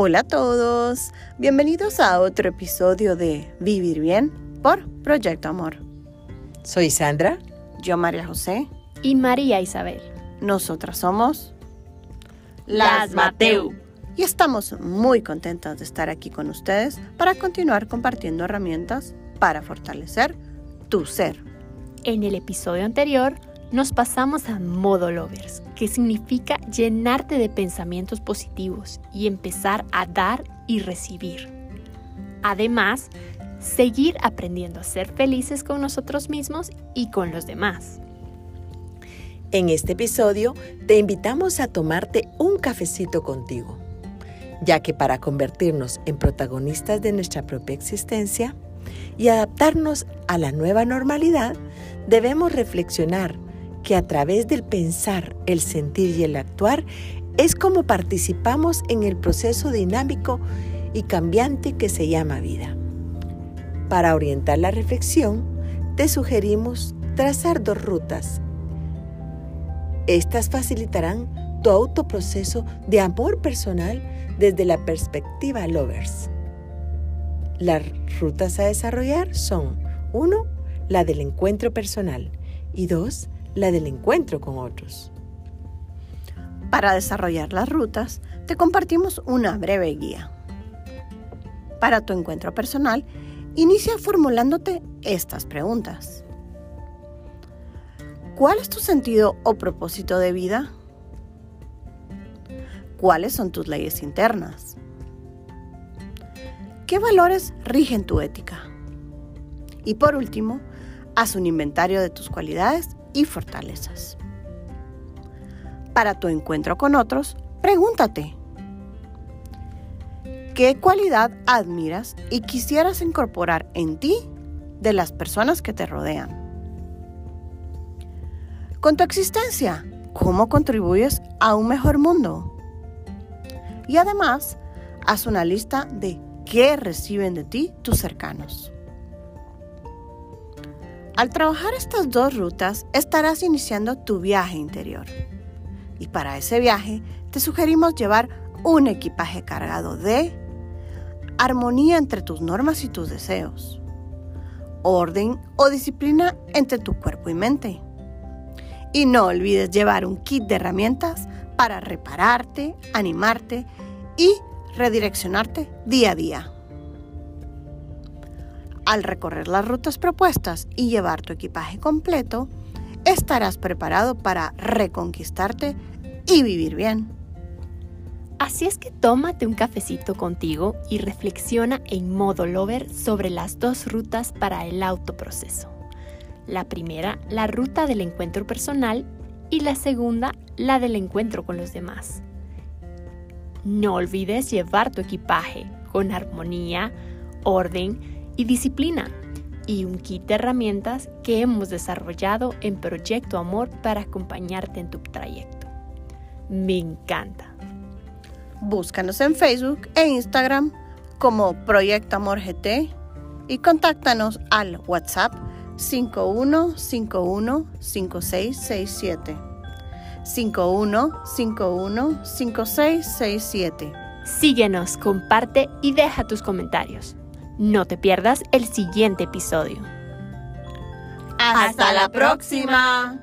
Hola a todos, bienvenidos a otro episodio de Vivir Bien por Proyecto Amor. Soy Sandra. Yo María José. Y María Isabel. Nosotras somos Las Mateu. Y estamos muy contentas de estar aquí con ustedes para continuar compartiendo herramientas para fortalecer tu ser. En el episodio anterior nos pasamos a modo lovers, que significa llenarte de pensamientos positivos y empezar a dar y recibir. Además, seguir aprendiendo a ser felices con nosotros mismos y con los demás. En este episodio te invitamos a tomarte un cafecito contigo, ya que para convertirnos en protagonistas de nuestra propia existencia y adaptarnos a la nueva normalidad, debemos reflexionar que a través del pensar, el sentir y el actuar es como participamos en el proceso dinámico y cambiante que se llama vida. Para orientar la reflexión, te sugerimos trazar dos rutas. Estas facilitarán tu autoproceso de amor personal desde la perspectiva lovers. Las rutas a desarrollar son 1. La del encuentro personal y 2 la del encuentro con otros. Para desarrollar las rutas, te compartimos una breve guía. Para tu encuentro personal, inicia formulándote estas preguntas. ¿Cuál es tu sentido o propósito de vida? ¿Cuáles son tus leyes internas? ¿Qué valores rigen tu ética? Y por último, haz un inventario de tus cualidades y fortalezas. Para tu encuentro con otros, pregúntate, ¿qué cualidad admiras y quisieras incorporar en ti de las personas que te rodean? Con tu existencia, ¿cómo contribuyes a un mejor mundo? Y además, haz una lista de qué reciben de ti tus cercanos. Al trabajar estas dos rutas estarás iniciando tu viaje interior. Y para ese viaje te sugerimos llevar un equipaje cargado de armonía entre tus normas y tus deseos, orden o disciplina entre tu cuerpo y mente. Y no olvides llevar un kit de herramientas para repararte, animarte y redireccionarte día a día. Al recorrer las rutas propuestas y llevar tu equipaje completo, estarás preparado para reconquistarte y vivir bien. Así es que tómate un cafecito contigo y reflexiona en modo lover sobre las dos rutas para el autoproceso. La primera, la ruta del encuentro personal y la segunda, la del encuentro con los demás. No olvides llevar tu equipaje con armonía, orden y disciplina y un kit de herramientas que hemos desarrollado en Proyecto Amor para acompañarte en tu trayecto. Me encanta. Búscanos en Facebook e Instagram como Proyecto Amor GT y contáctanos al WhatsApp 51515667. 51515667. Síguenos, comparte y deja tus comentarios. No te pierdas el siguiente episodio. Hasta la próxima.